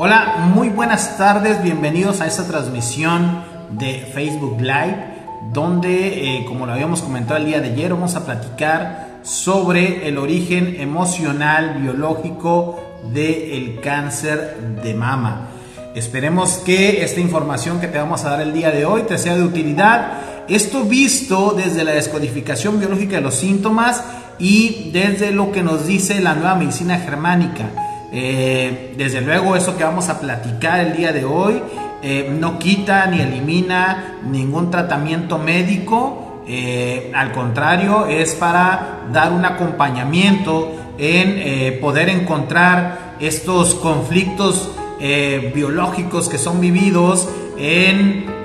Hola, muy buenas tardes, bienvenidos a esta transmisión de Facebook Live, donde, eh, como lo habíamos comentado el día de ayer, vamos a platicar sobre el origen emocional, biológico del cáncer de mama. Esperemos que esta información que te vamos a dar el día de hoy te sea de utilidad. Esto visto desde la descodificación biológica de los síntomas y desde lo que nos dice la nueva medicina germánica. Eh, desde luego, eso que vamos a platicar el día de hoy eh, no quita ni elimina ningún tratamiento médico. Eh, al contrario, es para dar un acompañamiento en poder encontrar estos conflictos biológicos que son vividos en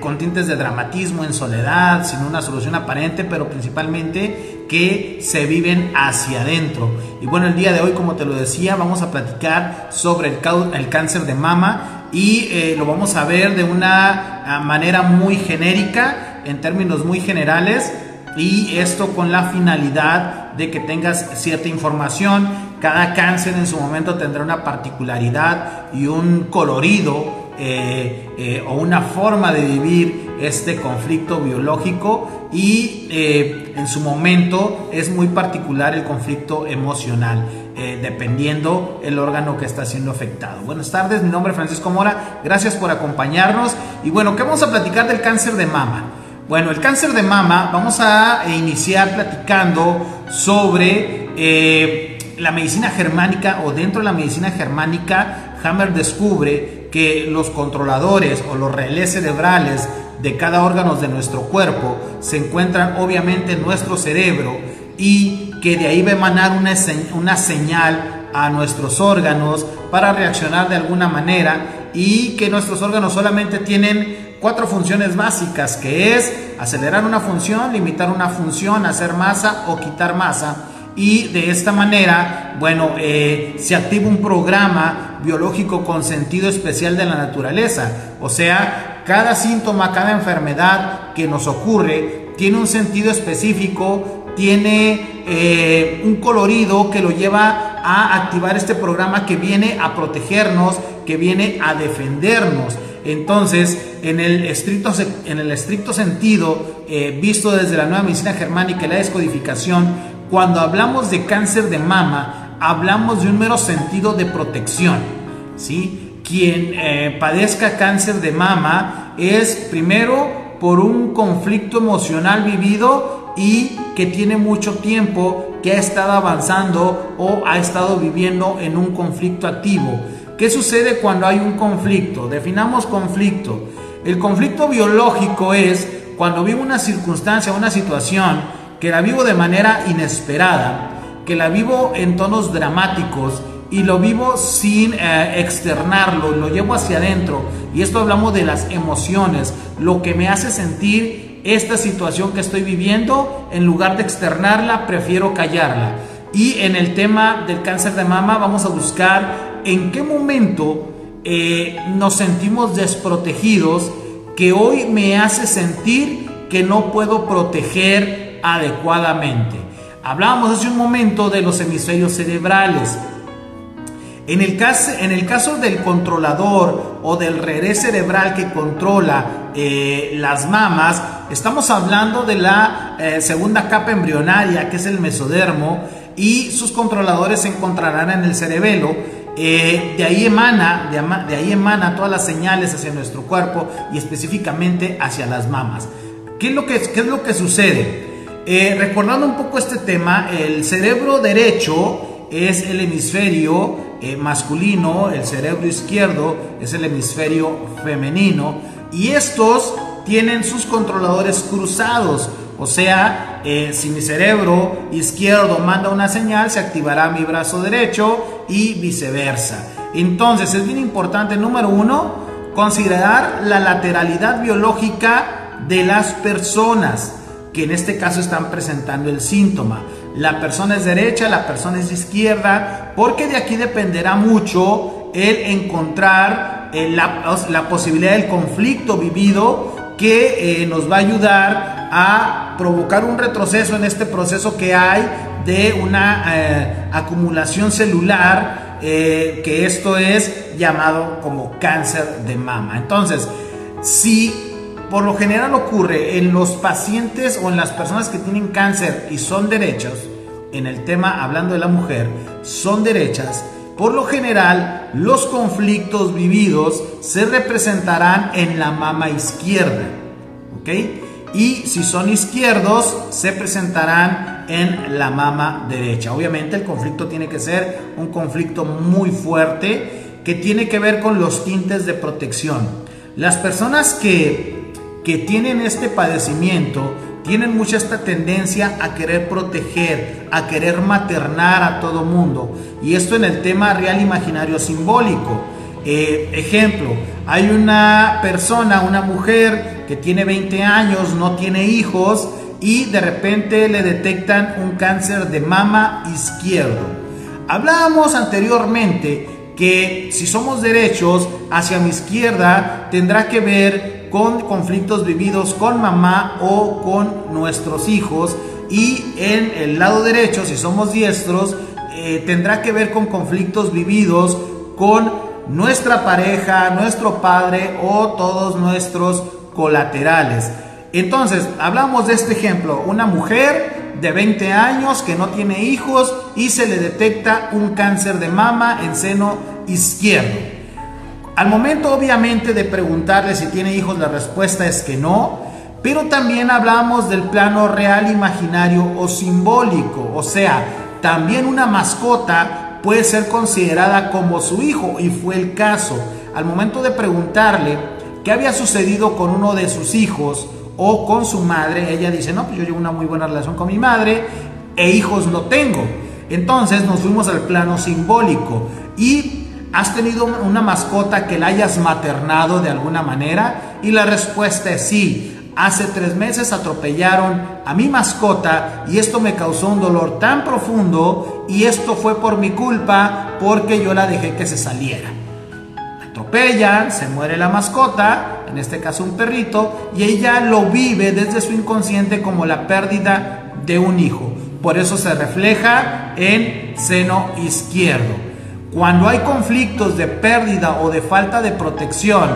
con tintes de dramatismo, en soledad, sin una solución aparente, pero principalmente que se viven hacia adentro. Y bueno, el día de hoy, como te lo decía, vamos a platicar sobre el, cáncer de mama y eh, lo vamos a ver de una ah, manera muy genérica, en términos muy generales, y esto con la finalidad de que tengas cierta información. Cada cáncer en su momento tendrá una particularidad y un colorido eh, eh, o una forma de vivir este conflicto biológico y eh, en su momento es muy particular el conflicto emocional, dependiendo el órgano que está siendo afectado. Buenas tardes, mi nombre es Francisco Mora, gracias por acompañarnos y bueno, ¿qué vamos a platicar del cáncer de mama? Bueno, el cáncer de mama, vamos a iniciar platicando sobre la medicina germánica o dentro de la medicina germánica, Hammer descubre que los controladores o los relés cerebrales de cada órgano de nuestro cuerpo se encuentran obviamente en nuestro cerebro y que de ahí va a emanar una, una señal a nuestros órganos para reaccionar de alguna manera y que nuestros órganos solamente tienen cuatro funciones básicas que es acelerar una función, limitar una función, hacer masa o quitar masa y de esta manera, bueno, eh, se activa un programa biológico con sentido especial de la naturaleza. O sea, cada síntoma, cada enfermedad que nos ocurre tiene un sentido específico, tiene eh, un colorido que lo lleva a activar este programa que viene a protegernos, que viene a defendernos. Entonces, en el estricto, en el estricto sentido, eh, visto desde la nueva medicina germánica y la descodificación, cuando hablamos de cáncer de mama, hablamos de un mero sentido de protección. ¿sí? Quien eh, padezca cáncer de mama es primero por un conflicto emocional vivido y que tiene mucho tiempo que ha estado avanzando o ha estado viviendo en un conflicto activo. ¿Qué sucede cuando hay un conflicto? Definamos conflicto. El conflicto biológico es cuando vive una circunstancia, una situación que la vivo de manera inesperada, que la vivo en tonos dramáticos y lo vivo sin eh, externarlo, lo llevo hacia adentro. Y esto hablamos de las emociones, lo que me hace sentir esta situación que estoy viviendo, en lugar de externarla, prefiero callarla. Y en el tema del cáncer de mama vamos a buscar en qué momento eh, nos sentimos desprotegidos que hoy me hace sentir que no puedo proteger adecuadamente. Hablábamos hace un momento de los hemisferios cerebrales. En el, caso, en el caso del controlador o del relé cerebral que controla eh, las mamas, estamos hablando de la eh, segunda capa embrionaria, que es el mesodermo, y sus controladores se encontrarán en el cerebelo. Eh, de, ahí emana, de, ahí emana todas las señales hacia nuestro cuerpo y específicamente hacia las mamas. ¿Qué es lo que, qué es lo que sucede? Eh, recordando un poco este tema, el cerebro derecho es el hemisferio eh, masculino, el cerebro izquierdo es el hemisferio femenino y estos tienen sus controladores cruzados. O sea, eh, si mi cerebro izquierdo manda una señal, se activará mi brazo derecho y viceversa. Entonces es bien importante, número uno, considerar la lateralidad biológica de las personas que en este caso están presentando el síntoma. La persona es derecha, la persona es izquierda, porque de aquí dependerá mucho el encontrar eh, la, posibilidad del conflicto vivido que eh, nos va a ayudar a provocar un retroceso en este proceso que hay de una eh, acumulación celular que esto es llamado como cáncer de mama. Entonces, si por lo general ocurre en los pacientes o en las personas que tienen cáncer y son derechos, en el tema hablando de la mujer, son derechas, por lo general los conflictos vividos se representarán en la mama izquierda. ¿Ok? Y si son izquierdos, se presentarán en la mama derecha. Obviamente el conflicto tiene que ser un conflicto muy fuerte que tiene que ver con los tintes de protección. Las personas que, que tienen este padecimiento tienen mucha esta tendencia a querer proteger, a querer maternar a todo mundo. Y esto en el tema real imaginario simbólico. Eh, ejemplo, hay una persona, una mujer que tiene 20 años, no tiene hijos y de repente le detectan un cáncer de mama izquierdo. Hablábamos anteriormente que si somos derechos, hacia mi izquierda tendrá que ver con conflictos vividos con mamá o con nuestros hijos y en el lado derecho, si somos diestros, eh, tendrá que ver con conflictos vividos con nuestra pareja, nuestro padre o todos nuestros colaterales. Entonces, hablamos de este ejemplo, una mujer de 20 años que no tiene hijos y se le detecta un cáncer de mama en seno izquierdo. Al momento obviamente de preguntarle si tiene hijos, la respuesta es que no, pero también hablamos del plano real, imaginario o simbólico, o sea, también una mascota puede ser considerada como su hijo y fue el caso. Al momento de preguntarle qué había sucedido con uno de sus hijos, o con su madre, ella dice, no, pues yo llevo una muy buena relación con mi madre e hijos no tengo. Entonces nos fuimos al plano simbólico y has tenido una mascota que la hayas maternado de alguna manera y la respuesta es sí. Hace tres meses atropellaron a mi mascota y esto me causó un dolor tan profundo y esto fue por mi culpa porque yo la dejé que se saliera atropellan, se muere la mascota, en este caso un perrito, y ella lo vive desde su inconsciente como la pérdida de un hijo. Por eso se refleja en seno izquierdo. Cuando hay conflictos de pérdida o de falta de protección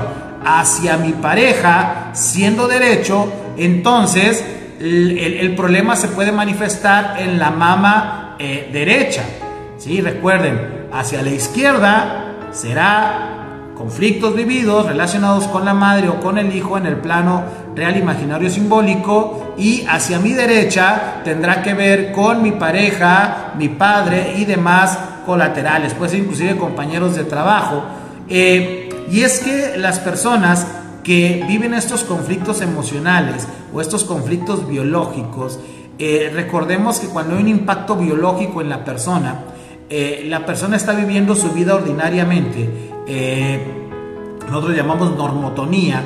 hacia mi pareja, siendo derecho, entonces el, problema se puede manifestar en la mama eh, derecha. ¿Sí? Recuerden, hacia la izquierda será conflictos vividos relacionados con la madre o con el hijo en el plano real, imaginario, simbólico y hacia mi derecha tendrá que ver con mi pareja, mi padre y demás colaterales, pues inclusive compañeros de trabajo. Eh, y es que las personas que viven estos conflictos emocionales o estos conflictos biológicos, eh, recordemos que cuando hay un impacto biológico en la persona, eh, la persona está viviendo su vida ordinariamente eh, nosotros llamamos normotonía,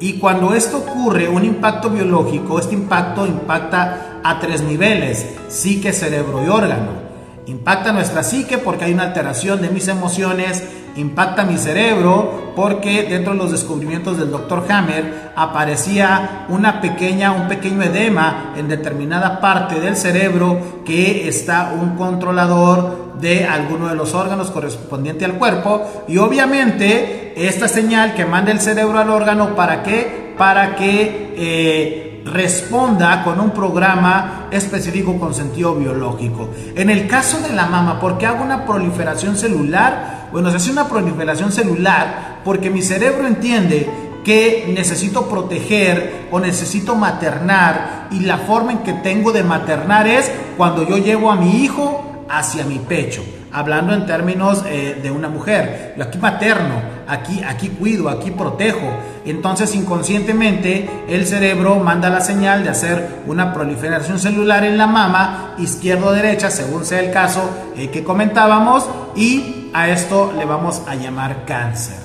y cuando esto ocurre, un impacto biológico, este impacto impacta a tres niveles, psique, cerebro y órgano. Impacta nuestra psique porque hay una alteración de mis emociones, impacta mi cerebro porque dentro de los descubrimientos del doctor Hammer aparecía una pequeña, un pequeño edema en determinada parte del cerebro que está un controlador de alguno de los órganos correspondiente al cuerpo y obviamente esta señal que manda el cerebro al órgano para qué para que eh, responda con un programa específico con sentido biológico. En el caso de la mama, ¿por qué hago una proliferación celular? Bueno, se hace una proliferación celular porque mi cerebro entiende que necesito proteger o necesito maternar y la forma en que tengo de maternar es cuando yo llevo a mi hijo hacia mi pecho, hablando en términos eh, de una mujer. Yo aquí materno, aquí, aquí cuido, aquí protejo. Entonces inconscientemente el cerebro manda la señal de hacer una proliferación celular en la mama, izquierdo o derecha, según sea el caso eh, que comentábamos, y a esto le vamos a llamar cáncer.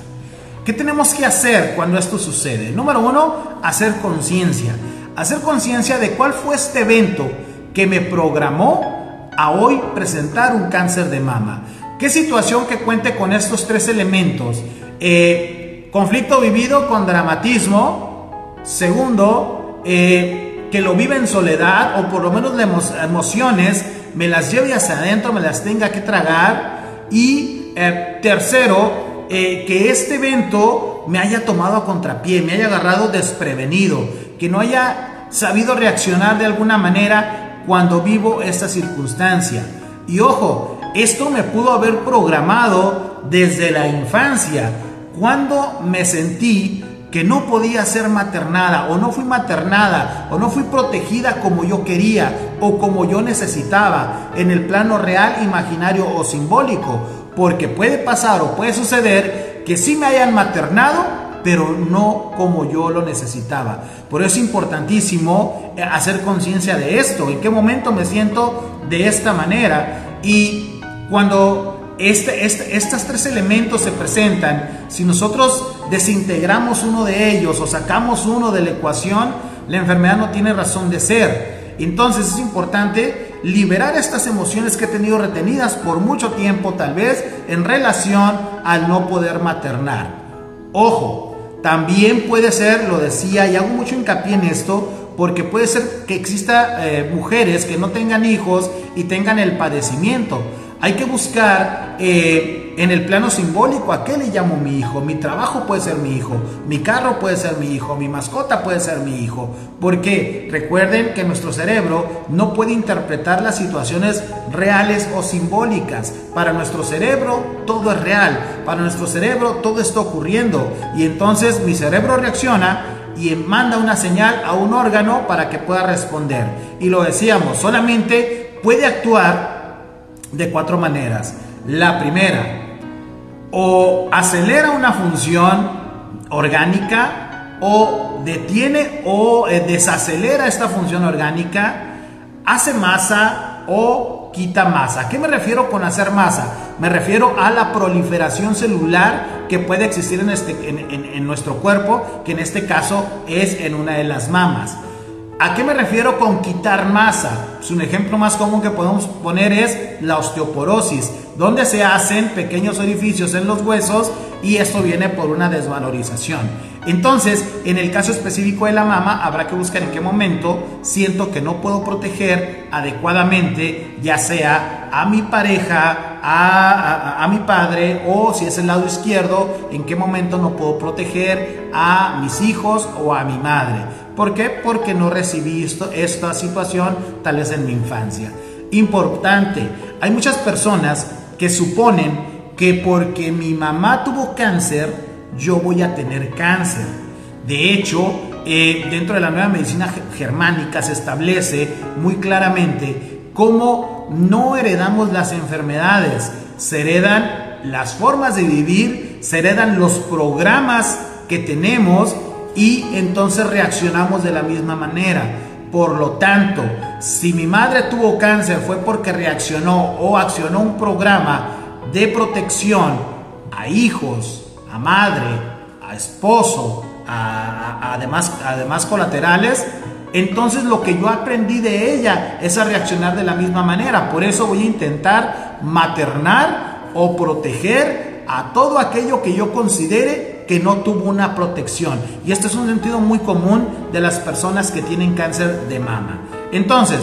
¿Qué tenemos que hacer cuando esto sucede? Número uno, hacer conciencia. Hacer conciencia de cuál fue este evento que me programó a hoy presentar un cáncer de mama. ¿Qué situación que cuente con estos tres elementos? Eh, conflicto vivido con dramatismo. Segundo, eh, que lo vive en soledad o por lo menos las emociones me las lleve hacia adentro, me las tenga que tragar. Y eh, tercero, que este evento me haya tomado a contrapié, me haya agarrado desprevenido, que no haya sabido reaccionar de alguna manera cuando vivo esta circunstancia. Y ojo, esto me pudo haber programado desde la infancia, cuando me sentí que no podía ser maternada o no fui maternada o no fui protegida como yo quería o como yo necesitaba en el plano real, imaginario o simbólico. Porque puede pasar o puede suceder que sí me hayan maternado, pero no como yo lo necesitaba. Por eso es importantísimo eh, hacer conciencia de esto, en qué momento me siento de esta manera y cuando este, este, estos tres elementos se presentan, si nosotros desintegramos uno de ellos o sacamos uno de la ecuación, la enfermedad no tiene razón de ser. Entonces es importante liberar estas emociones que he tenido retenidas por mucho tiempo, tal vez en relación al no poder maternar. Ojo, también puede ser, lo decía y hago mucho hincapié en esto, porque puede ser que exista eh, mujeres que no tengan hijos y tengan el padecimiento. Hay que buscar eh, en el plano simbólico a qué le llamo mi hijo. Mi trabajo puede ser mi hijo, mi carro puede ser mi hijo, mi mascota puede ser mi hijo. Porque recuerden que nuestro cerebro no puede interpretar las situaciones reales o simbólicas. Para nuestro cerebro todo es real, para nuestro cerebro todo está ocurriendo. Y entonces mi cerebro reacciona y manda una señal a un órgano para que pueda responder. Y lo decíamos, solamente puede actuar de cuatro maneras. La primera, o acelera una función orgánica o detiene o eh, desacelera esta función orgánica, hace masa o quita masa. ¿A qué me refiero con hacer masa? Me refiero a la proliferación celular que puede existir en, este, en nuestro cuerpo, que en este caso es en una de las mamas. ¿A qué me refiero con quitar masa? Pues un ejemplo más común que podemos poner es la osteoporosis, donde se hacen pequeños orificios en los huesos y esto viene por una desvalorización. Entonces, en el caso específico de la mama, habrá que buscar en qué momento siento que no puedo proteger adecuadamente, ya sea a mi pareja, a, a, mi padre, o si es el lado izquierdo, en qué momento no puedo proteger a mis hijos o a mi madre. ¿Por qué? Porque no recibí esta situación tal vez en mi infancia. Importante, hay muchas personas que suponen que porque mi mamá tuvo cáncer, yo voy a tener cáncer. De hecho, eh, dentro de la nueva medicina germánica se establece muy claramente cómo no heredamos las enfermedades, se heredan las formas de vivir, se heredan los programas que tenemos y entonces reaccionamos de la misma manera. Por lo tanto, si mi madre tuvo cáncer fue porque reaccionó o accionó un programa de protección a hijos, a madre, a esposo, a, además, además colaterales, entonces lo que yo aprendí de ella es a reaccionar de la misma manera. Por eso voy a intentar maternar o proteger a todo aquello que yo considere que no tuvo una protección. Y este es un sentido muy común de las personas que tienen cáncer de mama. Entonces,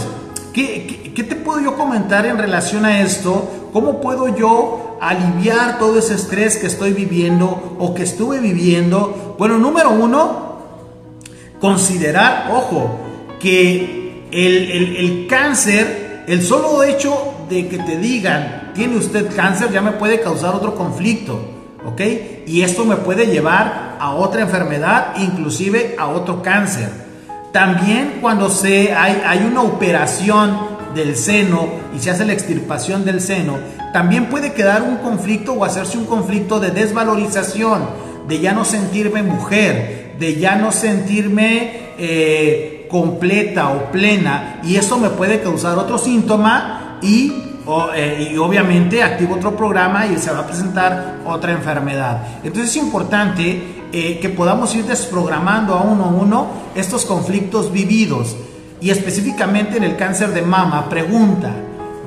¿qué, qué, te puedo yo comentar en relación a esto? ¿Cómo puedo yo aliviar todo ese estrés que estoy viviendo o que estuve viviendo? Bueno, número uno, considerar, ojo, que el, el, el cáncer, el solo hecho de que te digan, tiene usted cáncer, ya me puede causar otro conflicto. ¿ok? Y esto me puede llevar a otra enfermedad, inclusive a otro cáncer. También cuando se, hay, hay una operación del seno y se hace la extirpación del seno, también puede quedar un conflicto o hacerse un conflicto de desvalorización, de ya no sentirme mujer, de ya no sentirme eh, completa o plena, y eso me puede causar otro síntoma y eh, y obviamente activo otro programa y se va a presentar otra enfermedad. Entonces es importante eh, que podamos ir desprogramando a uno a uno estos conflictos vividos. Y específicamente en el cáncer de mama, pregunta,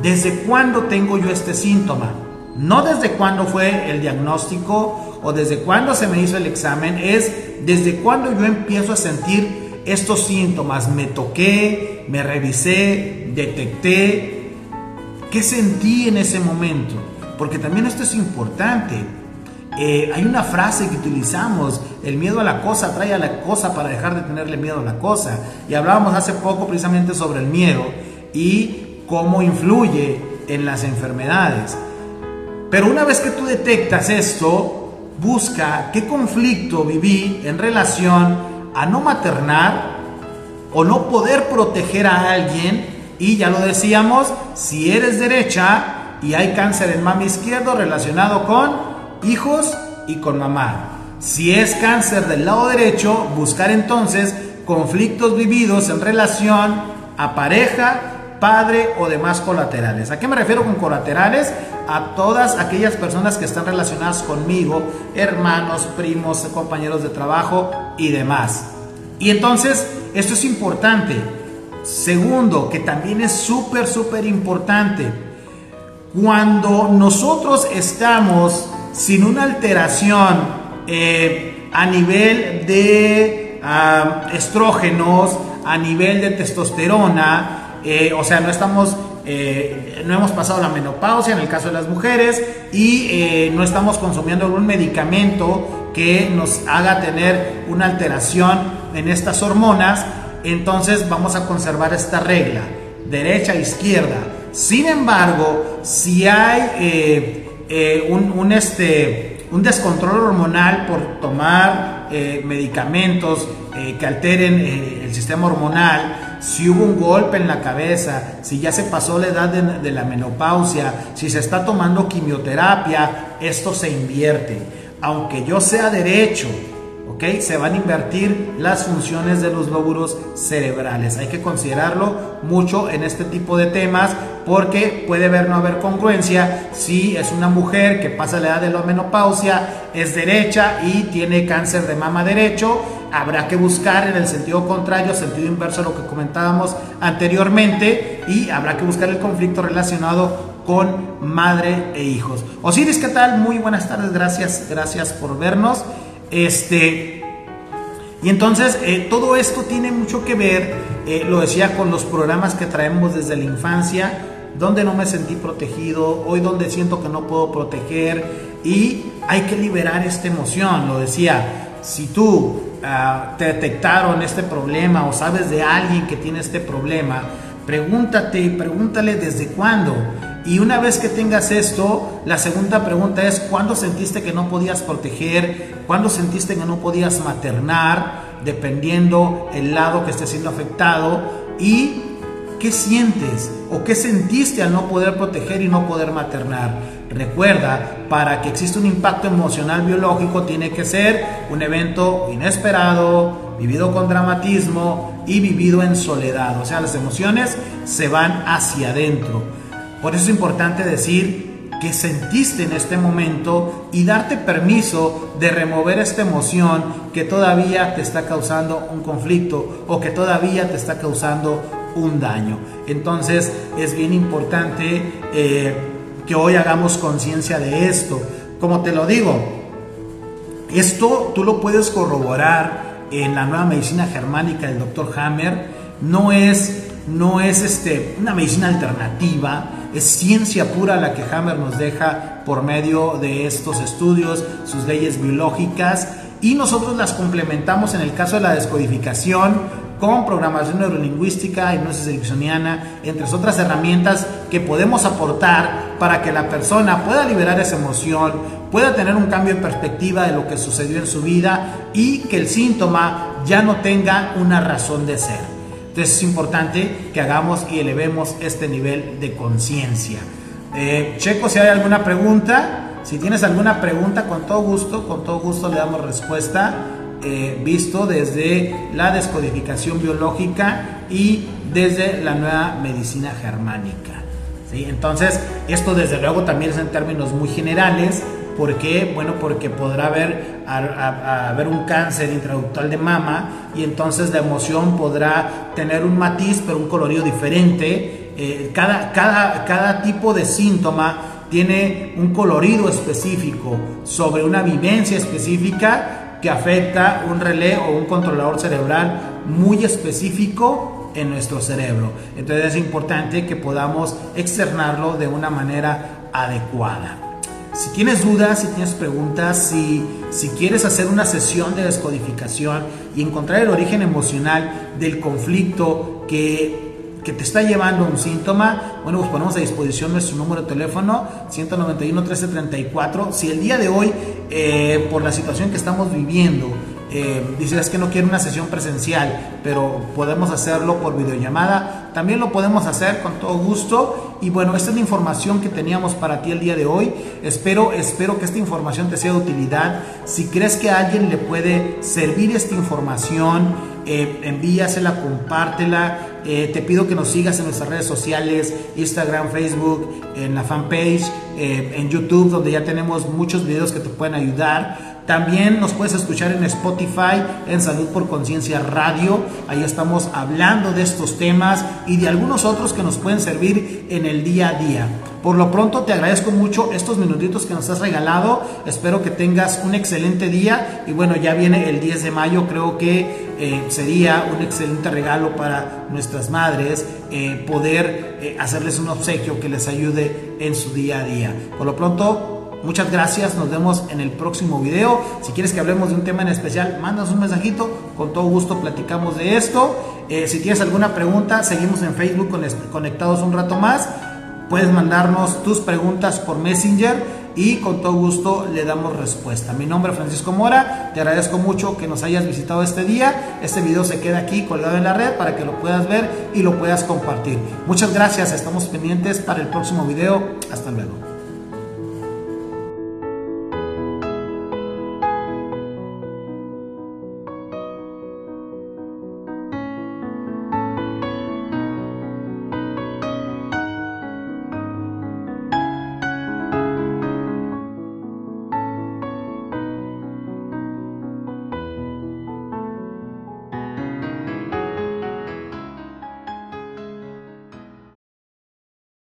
¿desde cuándo tengo yo este síntoma? No desde cuándo fue el diagnóstico o desde cuándo se me hizo el examen, es desde cuándo yo empiezo a sentir estos síntomas. Me toqué, me revisé, detecté, ¿Qué sentí en ese momento? porque también esto es importante. Eh, hay una frase que utilizamos, el miedo a la cosa trae a la cosa para dejar de tenerle miedo a la cosa. Y hablábamos hace poco precisamente sobre el miedo y cómo influye en las enfermedades. Pero una vez que tú detectas esto, busca qué conflicto viví en relación a no maternar o no poder proteger a alguien. Y ya lo decíamos, si eres derecha y hay cáncer en mama izquierdo relacionado con hijos y con mamá. Si es cáncer del lado derecho, buscar entonces conflictos vividos en relación a pareja, padre o demás colaterales. ¿A qué me refiero con colaterales? A todas aquellas personas que están relacionadas conmigo, hermanos, primos, compañeros de trabajo y demás. Y entonces, esto es importante. Segundo, que también es súper, súper importante. Cuando nosotros estamos sin una alteración eh, a nivel de ah, estrógenos, a nivel de testosterona, eh, o sea, no estamos, eh, no hemos pasado la menopausia en el caso de las mujeres y no estamos consumiendo algún medicamento que nos haga tener una alteración en estas hormonas, entonces vamos a conservar esta regla, derecha, izquierda. Sin embargo, si hay un, este, un descontrol hormonal por tomar medicamentos que alteren el sistema hormonal, si hubo un golpe en la cabeza, si ya se pasó la edad de, la menopausia, si se está tomando quimioterapia, esto se invierte. Aunque yo sea derecho, ¿ok? Se van a invertir las funciones de los lóbulos cerebrales. Hay que considerarlo mucho en este tipo de temas porque puede haber no haber congruencia si es una mujer que pasa la edad de la menopausia, es derecha y tiene cáncer de mama derecho habrá que buscar en el sentido contrario, sentido inverso a lo que comentábamos anteriormente, y habrá que buscar el conflicto relacionado con madre e hijos. Osiris, ¿qué tal? Muy buenas tardes, gracias, gracias por vernos. Este, y entonces eh, todo esto tiene mucho que ver, eh, lo decía, con los programas que traemos desde la infancia, donde no me sentí protegido, hoy donde siento que no puedo proteger, y hay que liberar esta emoción, lo decía, si tú Ah, te detectaron este problema o sabes de alguien que tiene este problema, pregúntate y pregúntale desde cuándo. Y una vez que tengas esto, la segunda pregunta es, ¿cuándo sentiste que no podías proteger? ¿Cuándo sentiste que no podías maternar? Dependiendo el lado que esté siendo afectado. ¿Y qué sientes o qué sentiste al no poder proteger y no poder maternar? Recuerda, para que exista un impacto emocional biológico tiene que ser un evento inesperado, vivido con dramatismo y vivido en soledad. O sea, las emociones se van hacia adentro. Por eso es importante decir que sentiste en este momento y darte permiso de remover esta emoción que todavía te está causando un conflicto o que todavía te está causando un daño. Entonces es bien importante eh, que hoy hagamos conciencia de esto. Como te lo digo, esto tú lo puedes corroborar en la nueva medicina germánica del doctor Hammer. No es, no es este, una medicina alternativa, es ciencia pura la que Hammer nos deja por medio de estos estudios, sus leyes biológicas, y nosotros las complementamos en el caso de la descodificación con programación neurolingüística, hipnosis ericksoniana, entre otras herramientas que podemos aportar para que la persona pueda liberar esa emoción, pueda tener un cambio de perspectiva de lo que sucedió en su vida y que el síntoma ya no tenga una razón de ser. Entonces es importante que hagamos y elevemos este nivel de conciencia. Eh, Checo, si hay alguna pregunta, si tienes alguna pregunta, con todo gusto, con todo gusto le damos respuesta. Eh, visto desde la descodificación biológica y desde la nueva medicina germánica. ¿sí? Entonces, esto desde luego también es en términos muy generales. ¿Por qué? Bueno, porque podrá haber, haber un cáncer intraductal de mama y entonces la emoción podrá tener un matiz, pero un colorido diferente. Eh, cada, cada, cada tipo de síntoma tiene un colorido específico sobre una vivencia específica que afecta un relé o un controlador cerebral muy específico en nuestro cerebro. Entonces es importante que podamos externarlo de una manera adecuada. Si tienes dudas, si tienes preguntas, si, si quieres hacer una sesión de descodificación y encontrar el origen emocional del conflicto que que te está llevando un síntoma, bueno, pues ponemos a disposición nuestro número de teléfono 191 1334. Si el día de hoy, eh, por la situación que estamos viviendo, eh, dices que no quiero una sesión presencial, pero podemos hacerlo por videollamada, también lo podemos hacer con todo gusto. Y bueno, esta es la información que teníamos para ti el día de hoy. Espero, espero que esta información te sea de utilidad. Si crees que a alguien le puede servir esta información, eh, envíasela, compártela. Eh, te pido que nos sigas en nuestras redes sociales, Instagram, Facebook, en la fanpage, eh, en YouTube, donde ya tenemos muchos videos que te pueden ayudar. También nos puedes escuchar en Spotify, en Salud por Conciencia Radio. Ahí estamos hablando de estos temas y de algunos otros que nos pueden servir en el día a día. Por lo pronto te agradezco mucho estos minutitos que nos has regalado. Espero que tengas un excelente día. Y bueno, ya viene el 10 de mayo. Creo que eh, sería un excelente regalo para nuestras madres eh, poder eh, hacerles un obsequio que les ayude en su día a día. Por lo pronto, Muchas gracias, nos vemos en el próximo video. Si quieres que hablemos de un tema en especial, mandas un mensajito, con todo gusto platicamos de esto. Eh, si tienes alguna pregunta, seguimos en Facebook conectados un rato más. Puedes mandarnos tus preguntas por Messenger y con todo gusto le damos respuesta. Mi nombre es Francisco Mora, te agradezco mucho que nos hayas visitado este día. Este video se queda aquí colgado en la red para que lo puedas ver y lo puedas compartir. Muchas gracias, estamos pendientes para el próximo video. Hasta luego.